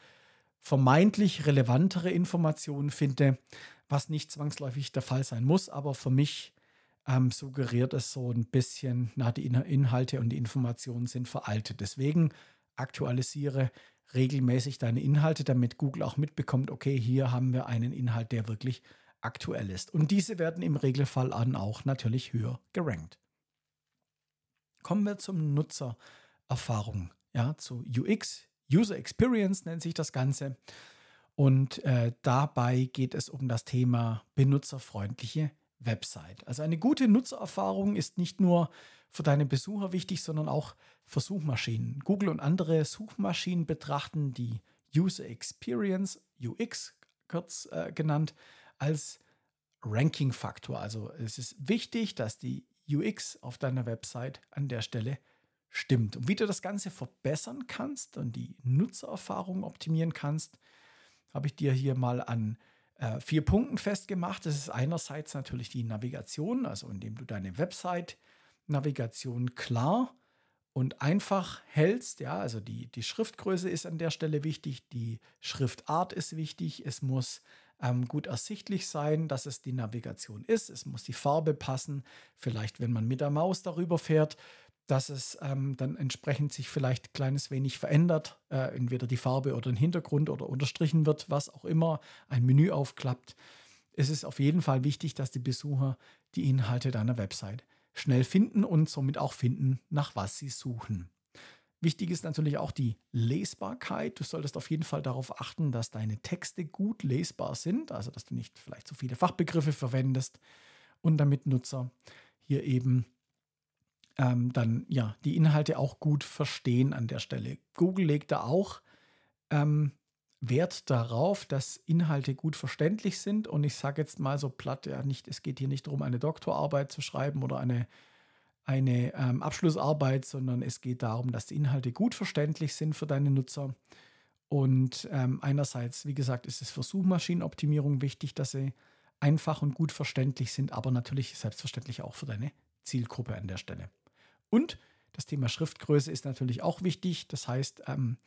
vermeintlich relevantere Informationen finde, was nicht zwangsläufig der Fall sein muss, aber für mich ähm, suggeriert es so ein bisschen, na, die Inhalte und die Informationen sind veraltet. Deswegen aktualisiere regelmäßig deine Inhalte, damit Google auch mitbekommt, okay, hier haben wir einen Inhalt, der wirklich aktuell ist. Und diese werden im Regelfall an auch natürlich höher gerankt. Kommen wir zum Nutzererfahrung, ja, zu UX, User Experience nennt sich das Ganze. Und äh, dabei geht es um das Thema benutzerfreundliche Website. Also eine gute Nutzererfahrung ist nicht nur für deine Besucher wichtig, sondern auch für Suchmaschinen. Google und andere Suchmaschinen betrachten die User Experience, UX kurz äh, genannt, als Ranking-Faktor. Also es ist wichtig, dass die UX auf deiner Website an der Stelle stimmt. Und wie du das Ganze verbessern kannst und die Nutzererfahrung optimieren kannst, habe ich dir hier mal an äh, vier Punkten festgemacht. Das ist einerseits natürlich die Navigation, also indem du deine Website-Navigation klar und einfach hältst. Ja, also die, die Schriftgröße ist an der Stelle wichtig, die Schriftart ist wichtig, es muss ähm, gut ersichtlich sein, dass es die Navigation ist, es muss die Farbe passen, vielleicht wenn man mit der Maus darüber fährt, dass es ähm, dann entsprechend sich vielleicht ein kleines wenig verändert, äh, entweder die Farbe oder ein Hintergrund oder unterstrichen wird, was auch immer, ein Menü aufklappt. Es ist auf jeden Fall wichtig, dass die Besucher die Inhalte deiner Website schnell finden und somit auch finden, nach was sie suchen. Wichtig ist natürlich auch die Lesbarkeit. Du solltest auf jeden Fall darauf achten, dass deine Texte gut lesbar sind, also dass du nicht vielleicht zu viele Fachbegriffe verwendest und damit Nutzer hier eben ähm, dann ja die Inhalte auch gut verstehen an der Stelle. Google legt da auch ähm, Wert darauf, dass Inhalte gut verständlich sind. Und ich sage jetzt mal so platt, ja, nicht, es geht hier nicht darum, eine Doktorarbeit zu schreiben oder eine, eine ähm, Abschlussarbeit, sondern es geht darum, dass die Inhalte gut verständlich sind für deine Nutzer. Und ähm, einerseits, wie gesagt, ist es für Suchmaschinenoptimierung wichtig, dass sie einfach und gut verständlich sind, aber natürlich selbstverständlich auch für deine Zielgruppe an der Stelle. Und das Thema Schriftgröße ist natürlich auch wichtig. Das heißt, ähm,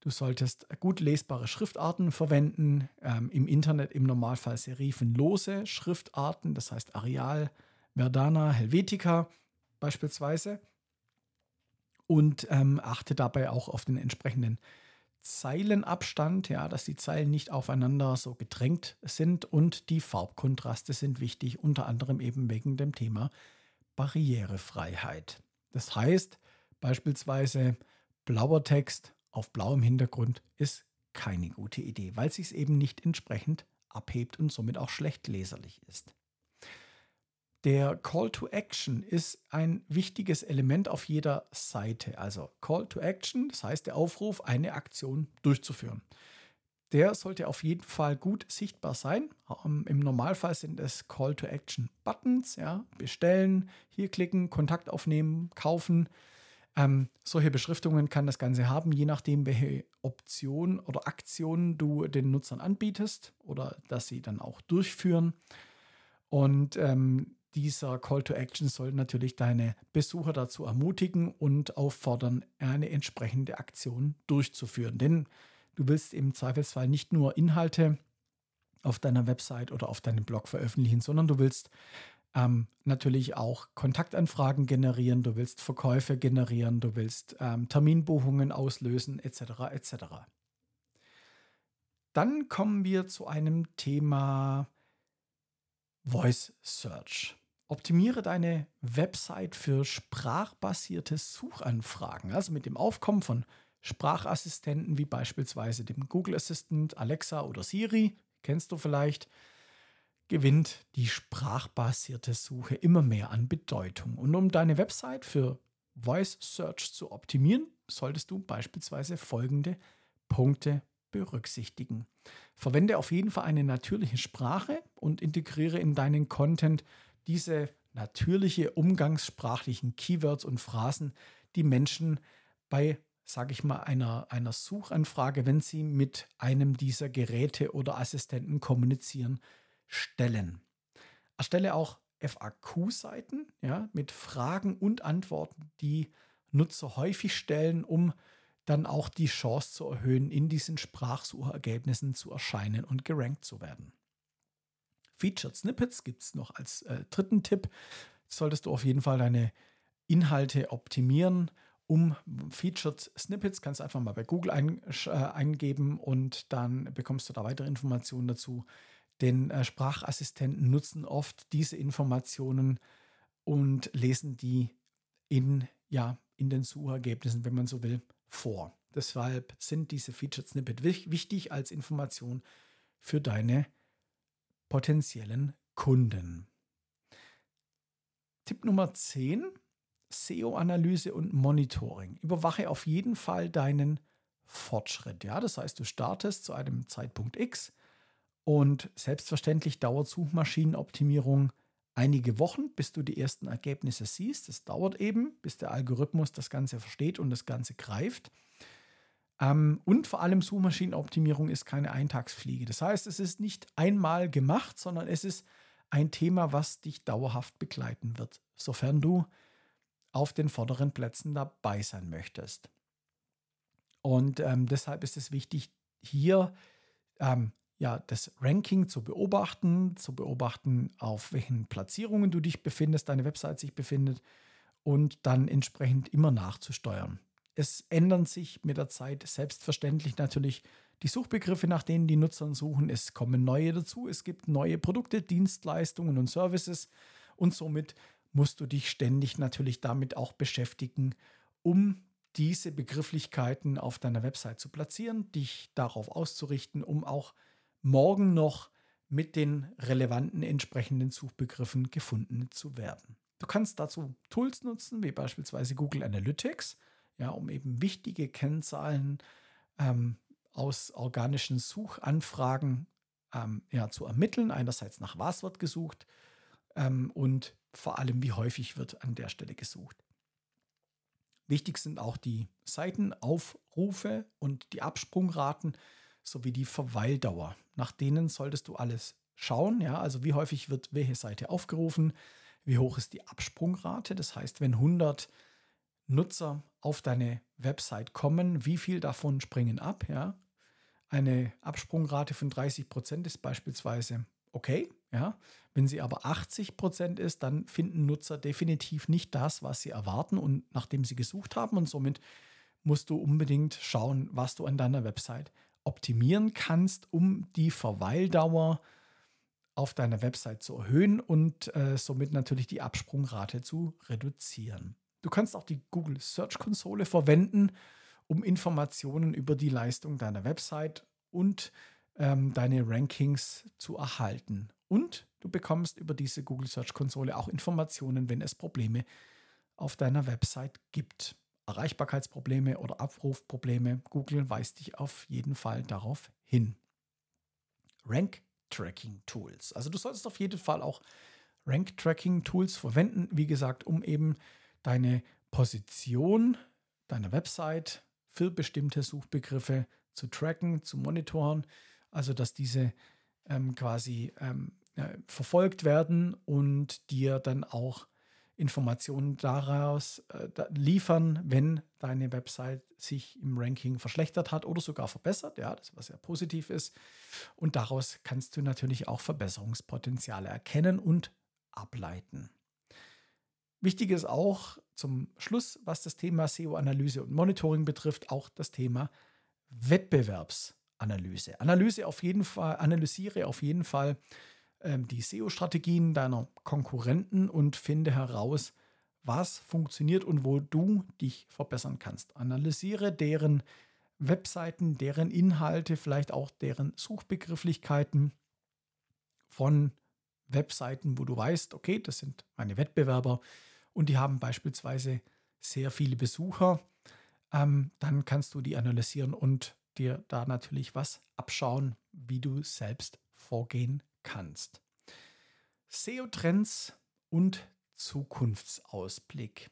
Du solltest gut lesbare Schriftarten verwenden. Ähm, Im Internet im Normalfall serifenlose Schriftarten, das heißt Arial, Verdana, Helvetica beispielsweise. Und ähm, achte dabei auch auf den entsprechenden Zeilenabstand, ja, dass die Zeilen nicht aufeinander so gedrängt sind und die Farbkontraste sind wichtig, unter anderem eben wegen dem Thema Barrierefreiheit. Das heißt beispielsweise blauer Text auf blauem Hintergrund ist keine gute Idee, weil sich es eben nicht entsprechend abhebt und somit auch schlecht leserlich ist. Der Call to Action ist ein wichtiges Element auf jeder Seite. Also Call to Action, das heißt der Aufruf, eine Aktion durchzuführen. Der sollte auf jeden Fall gut sichtbar sein. Ähm, Im Normalfall sind es Call to Action Buttons, ja, bestellen, hier klicken, Kontakt aufnehmen, kaufen, ähm, solche Beschriftungen kann das Ganze haben, je nachdem, welche Option oder Aktionen du den Nutzern anbietest oder dass sie dann auch durchführen. Und ähm, dieser Call to Action soll natürlich deine Besucher dazu ermutigen und auffordern, eine entsprechende Aktion durchzuführen. Denn du willst im Zweifelsfall nicht nur Inhalte auf deiner Website oder auf deinem Blog veröffentlichen, sondern du willst ähm, natürlich auch Kontaktanfragen generieren, du willst Verkäufe generieren, du willst ähm, Terminbuchungen auslösen, etc. etc. Dann kommen wir zu einem Thema Voice Search. Optimiere deine Website für sprachbasierte Suchanfragen. Also mit dem Aufkommen von Sprachassistenten wie beispielsweise dem Google Assistant, Alexa oder Siri, kennst du vielleicht, gewinnt die sprachbasierte Suche immer mehr an Bedeutung. Und um deine Website für Voice Search zu optimieren, solltest du beispielsweise folgende Punkte berücksichtigen. Verwende auf jeden Fall eine natürliche Sprache und integriere in deinen Content diese natürliche umgangssprachlichen Keywords und Phrasen, die Menschen bei, sage ich mal, einer, einer Suchanfrage, wenn sie mit einem dieser Geräte oder Assistenten kommunizieren, stellen. Erstelle auch FAQ-Seiten ja, mit Fragen und Antworten, die Nutzer häufig stellen, um dann auch die Chance zu erhöhen, in diesen Sprachsuchergebnissen zu erscheinen und gerankt zu werden. Featured Snippets gibt es noch als äh, dritten Tipp. Solltest du auf jeden Fall deine Inhalte optimieren. Um Featured Snippets kannst du einfach mal bei Google ein, äh, eingeben und dann bekommst du da weitere Informationen dazu. Denn äh, Sprachassistenten nutzen oft diese Informationen und lesen die in, ja, in den Suchergebnissen, wenn man so will, vor. Deshalb sind diese Featured Snippet wichtig als Information für deine potenziellen Kunden. Tipp Nummer 10, SEO-Analyse und Monitoring. Überwache auf jeden Fall deinen Fortschritt. Ja, das heißt, du startest zu einem Zeitpunkt X, und selbstverständlich dauert Suchmaschinenoptimierung einige Wochen, bis du die ersten Ergebnisse siehst. Es dauert eben, bis der Algorithmus das Ganze versteht und das Ganze greift. Ähm, und vor allem Suchmaschinenoptimierung ist keine Eintagsfliege. Das heißt, es ist nicht einmal gemacht, sondern es ist ein Thema, was dich dauerhaft begleiten wird, sofern du auf den vorderen Plätzen dabei sein möchtest. Und ähm, deshalb ist es wichtig, hier ähm, ja, das Ranking zu beobachten, zu beobachten, auf welchen Platzierungen du dich befindest, deine Website sich befindet und dann entsprechend immer nachzusteuern. Es ändern sich mit der Zeit selbstverständlich natürlich die Suchbegriffe, nach denen die Nutzer suchen. Es kommen neue dazu. Es gibt neue Produkte, Dienstleistungen und Services. Und somit musst du dich ständig natürlich damit auch beschäftigen, um diese Begrifflichkeiten auf deiner Website zu platzieren, dich darauf auszurichten, um auch morgen noch mit den relevanten entsprechenden Suchbegriffen gefunden zu werden. Du kannst dazu Tools nutzen, wie beispielsweise Google Analytics, ja, um eben wichtige Kennzahlen ähm, aus organischen Suchanfragen ähm, ja, zu ermitteln. Einerseits nach was wird gesucht ähm, und vor allem wie häufig wird an der Stelle gesucht. Wichtig sind auch die Seitenaufrufe und die Absprungraten sowie die Verweildauer. Nach denen solltest du alles schauen. Ja, also wie häufig wird welche Seite aufgerufen, wie hoch ist die Absprungrate. Das heißt, wenn 100 Nutzer auf deine Website kommen, wie viel davon springen ab? Ja, eine Absprungrate von 30 Prozent ist beispielsweise okay. Ja, wenn sie aber 80 Prozent ist, dann finden Nutzer definitiv nicht das, was sie erwarten und nachdem sie gesucht haben. Und somit musst du unbedingt schauen, was du an deiner Website optimieren kannst, um die Verweildauer auf deiner Website zu erhöhen und äh, somit natürlich die Absprungrate zu reduzieren. Du kannst auch die Google Search Konsole verwenden, um Informationen über die Leistung deiner Website und ähm, deine Rankings zu erhalten. Und du bekommst über diese Google Search Konsole auch Informationen, wenn es Probleme auf deiner Website gibt. Erreichbarkeitsprobleme oder Abrufprobleme. Google weist dich auf jeden Fall darauf hin. Rank Tracking Tools. Also du solltest auf jeden Fall auch Rank Tracking Tools verwenden, wie gesagt, um eben deine Position deiner Website für bestimmte Suchbegriffe zu tracken, zu monitoren, also dass diese ähm, quasi ähm, äh, verfolgt werden und dir dann auch Informationen daraus äh, liefern, wenn deine Website sich im Ranking verschlechtert hat oder sogar verbessert, ja, das was sehr positiv ist. Und daraus kannst du natürlich auch Verbesserungspotenziale erkennen und ableiten. Wichtig ist auch zum Schluss, was das Thema SEO-Analyse und Monitoring betrifft, auch das Thema Wettbewerbsanalyse. Analyse auf jeden Fall, analysiere auf jeden Fall ähm, die SEO-Strategien deiner Konkurrenten und finde heraus, was funktioniert und wo du dich verbessern kannst. Analysiere deren Webseiten, deren Inhalte, vielleicht auch deren Suchbegrifflichkeiten von Webseiten, wo du weißt, okay, das sind meine Wettbewerber und die haben beispielsweise sehr viele Besucher, ähm, dann kannst du die analysieren und dir da natürlich was abschauen, wie du selbst vorgehen kannst. SEO-Trends und Zukunftsausblick.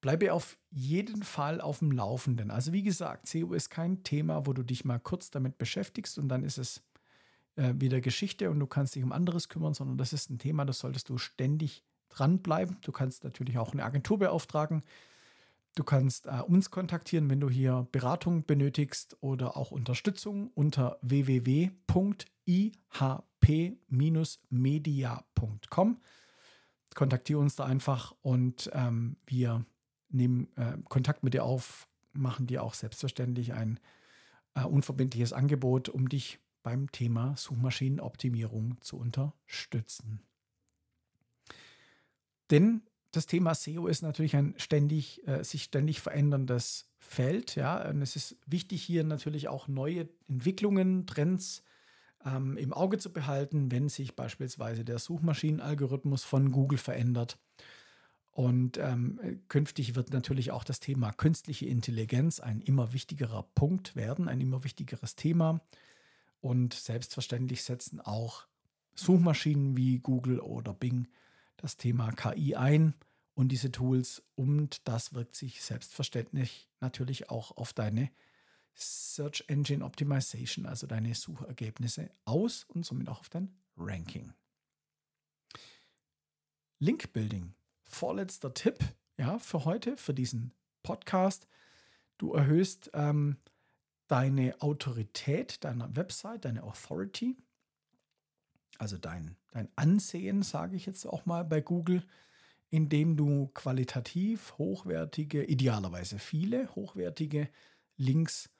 Bleibe auf jeden Fall auf dem Laufenden. Also wie gesagt, SEO ist kein Thema, wo du dich mal kurz damit beschäftigst und dann ist es äh, wieder Geschichte und du kannst dich um anderes kümmern, sondern das ist ein Thema, das solltest du ständig dranbleiben. Du kannst natürlich auch eine Agentur beauftragen. Du kannst äh, uns kontaktieren, wenn du hier Beratung benötigst oder auch Unterstützung unter www.ihp-media.com. Kontaktiere uns da einfach und ähm, wir nehmen äh, Kontakt mit dir auf, machen dir auch selbstverständlich ein äh, unverbindliches Angebot, um dich beim Thema Suchmaschinenoptimierung zu unterstützen. Denn das Thema SEO ist natürlich ein ständig, äh, sich ständig veränderndes Feld. Ja? Und es ist wichtig, hier natürlich auch neue Entwicklungen, Trends ähm, im Auge zu behalten, wenn sich beispielsweise der Suchmaschinenalgorithmus von Google verändert. Und ähm, künftig wird natürlich auch das Thema künstliche Intelligenz ein immer wichtigerer Punkt werden, ein immer wichtigeres Thema. Und selbstverständlich setzen auch Suchmaschinen wie Google oder Bing das Thema KI ein und diese Tools und das wirkt sich selbstverständlich natürlich auch auf deine Search Engine Optimization, also deine Suchergebnisse aus und somit auch auf dein Ranking. Link Building. Vorletzter Tipp ja, für heute, für diesen Podcast. Du erhöhst ähm, deine Autorität deiner Website, deine Authority, also dein, dein Ansehen, sage ich jetzt auch mal bei Google, indem du qualitativ hochwertige, idealerweise viele hochwertige Links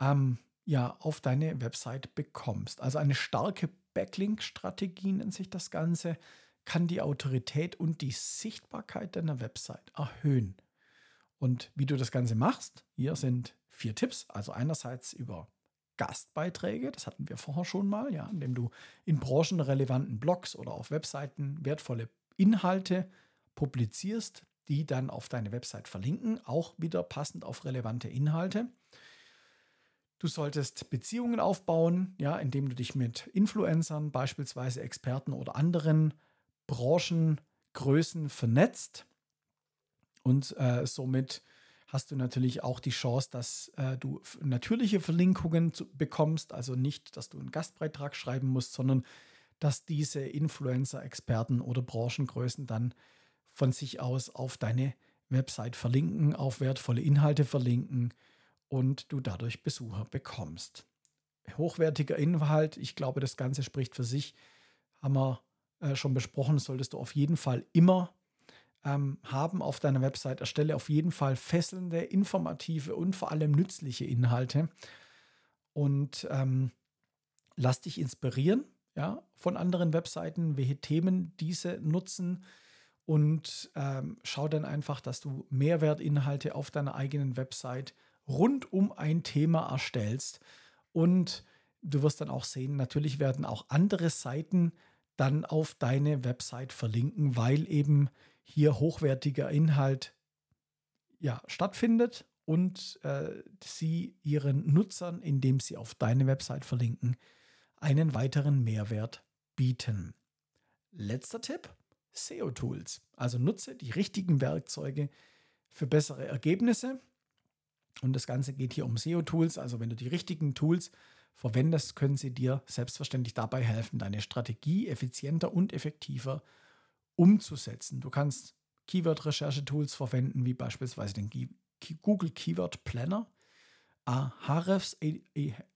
ähm, ja, auf deine Website bekommst. Also eine starke Backlink-Strategie nennt sich das Ganze, kann die Autorität und die Sichtbarkeit deiner Website erhöhen. Und wie du das Ganze machst, hier sind vier Tipps. Also einerseits über Gastbeiträge, das hatten wir vorher schon mal, ja, indem du in branchenrelevanten Blogs oder auf Webseiten wertvolle Inhalte publizierst, die dann auf deine Website verlinken, auch wieder passend auf relevante Inhalte. Du solltest Beziehungen aufbauen, ja, indem du dich mit Influencern, beispielsweise Experten oder anderen Branchengrößen vernetzt und äh, somit hast du natürlich auch die Chance, dass äh, du natürliche Verlinkungen zu, bekommst, also nicht, dass du einen Gastbeitrag schreiben musst, sondern dass diese Influencer, Experten oder Branchengrößen dann von sich aus auf deine Website verlinken, auf wertvolle Inhalte verlinken und du dadurch Besucher bekommst. Hochwertiger Inhalt, ich glaube, das Ganze spricht für sich, haben wir äh, schon besprochen, solltest du auf jeden Fall immer ähm, haben auf deiner Website. Erstelle auf jeden Fall fesselnde, informative und vor allem nützliche Inhalte und ähm, lass dich inspirieren ja, von anderen Webseiten, welche Themen diese nutzen und ähm, schau dann einfach, dass du Mehrwertinhalte auf deiner eigenen Website rund um ein Thema erstellst. Und du wirst dann auch sehen, natürlich werden auch andere Seiten dann auf deine Website verlinken, weil eben hier hochwertiger Inhalt ja, stattfindet und äh, sie ihren Nutzern, indem sie auf deine Website verlinken, einen weiteren Mehrwert bieten. Letzter Tipp, SEO-Tools. Also nutze die richtigen Werkzeuge für bessere Ergebnisse und das Ganze geht hier um SEO-Tools. Also wenn du die richtigen Tools verwendest, können sie dir selbstverständlich dabei helfen, deine Strategie effizienter und effektiver umzusetzen. Du kannst Keyword-Recherche-Tools verwenden, wie beispielsweise den Google Keyword Planner. Ahrefs,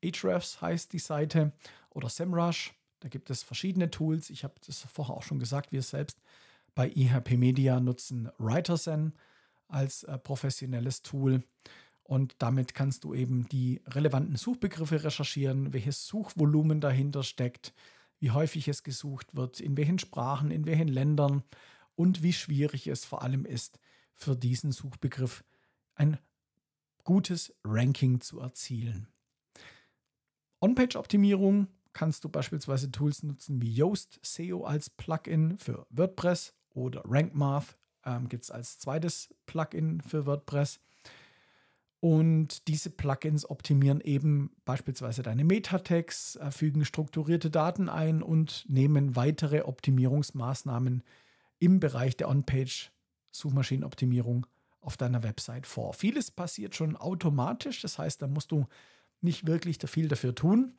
Ahrefs heißt die Seite, oder SEMrush. Da gibt es verschiedene Tools. Ich habe das vorher auch schon gesagt, wir selbst bei IHP Media nutzen WriterSen als äh, professionelles Tool. Und damit kannst du eben die relevanten Suchbegriffe recherchieren, welches Suchvolumen dahinter steckt, wie häufig es gesucht wird, in welchen Sprachen, in welchen Ländern und wie schwierig es vor allem ist, für diesen Suchbegriff ein gutes Ranking zu erzielen. On-Page-Optimierung kannst du beispielsweise Tools nutzen wie Yoast SEO als Plugin für WordPress oder RankMath ähm, gibt es als zweites Plugin für WordPress. Und diese Plugins optimieren eben beispielsweise deine Metatext, äh, fügen strukturierte Daten ein und nehmen weitere Optimierungsmaßnahmen im Bereich der On-Page-Suchmaschinenoptimierung auf deiner Website vor. Vieles passiert schon automatisch, das heißt, da musst du nicht wirklich viel dafür tun.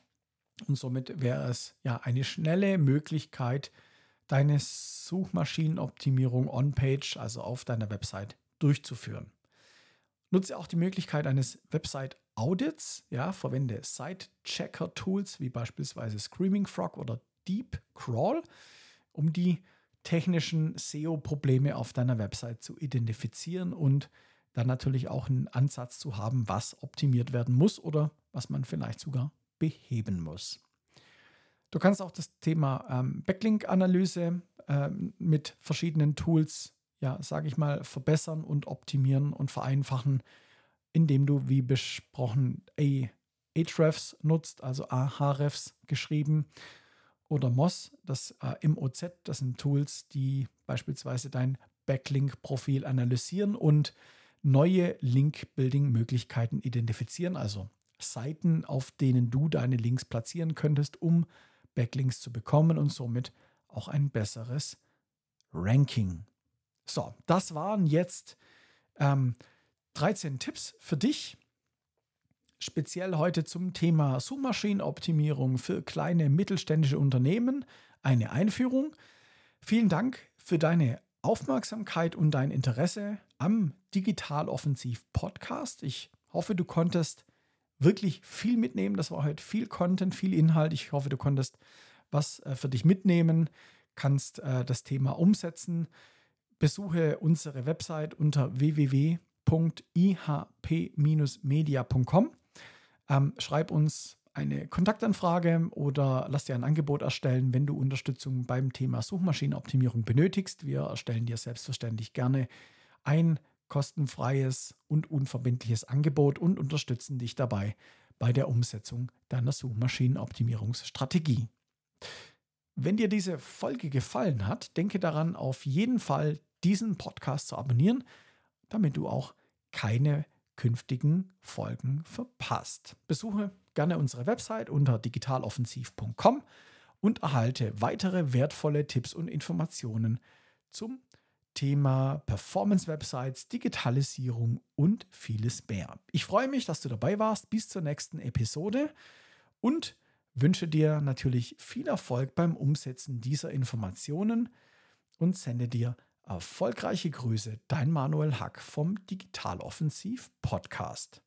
Und somit wäre es ja eine schnelle Möglichkeit, deine Suchmaschinenoptimierung on-page, also auf deiner Website, durchzuführen. Nutze auch die Möglichkeit eines Website-Audits. Ja, verwende Site-Checker-Tools wie beispielsweise Screaming Frog oder Deep Crawl, um die technischen SEO-Probleme auf deiner Website zu identifizieren und dann natürlich auch einen Ansatz zu haben, was optimiert werden muss oder was man vielleicht sogar beheben muss. Du kannst auch das Thema ähm, Backlink-Analyse ähm, mit verschiedenen Tools ja, sage ich mal, verbessern und optimieren und vereinfachen, indem du, wie besprochen, Ahrefs nutzt, also Ahrefs geschrieben, oder MOS, das äh, MOZ, das sind Tools, die beispielsweise dein Backlink-Profil analysieren und neue Link-Building-Möglichkeiten identifizieren, also Seiten, auf denen du deine Links platzieren könntest, um Backlinks zu bekommen und somit auch ein besseres Ranking. So, das waren jetzt ähm, 13 Tipps für dich, speziell heute zum Thema Suchmaschinenoptimierung für kleine mittelständische Unternehmen. Eine Einführung. Vielen Dank für deine Aufmerksamkeit und dein Interesse am Digital Offensiv Podcast. Ich hoffe, du konntest wirklich viel mitnehmen. Das war heute viel Content, viel Inhalt. Ich hoffe, du konntest was äh, für dich mitnehmen, kannst äh, das Thema umsetzen. Besuche unsere Website unter www.ihp-media.com. Ähm, schreib uns eine Kontaktanfrage oder lass dir ein Angebot erstellen, wenn du Unterstützung beim Thema Suchmaschinenoptimierung benötigst. Wir erstellen dir selbstverständlich gerne ein kostenfreies und unverbindliches Angebot und unterstützen dich dabei bei der Umsetzung deiner Suchmaschinenoptimierungsstrategie. Wenn dir diese Folge gefallen hat, denke daran, auf jeden Fall diesen Podcast zu abonnieren, damit du auch keine künftigen Folgen verpasst. Besuche gerne unsere Website unter digitaloffensiv.com und erhalte weitere wertvolle Tipps und Informationen zum Thema Performance-Websites, Digitalisierung und vieles mehr. Ich freue mich, dass du dabei warst. Bis zur nächsten Episode und wünsche dir natürlich viel Erfolg beim Umsetzen dieser Informationen und sende dir Erfolgreiche Grüße, dein Manuel Hack vom Digitaloffensiv Podcast.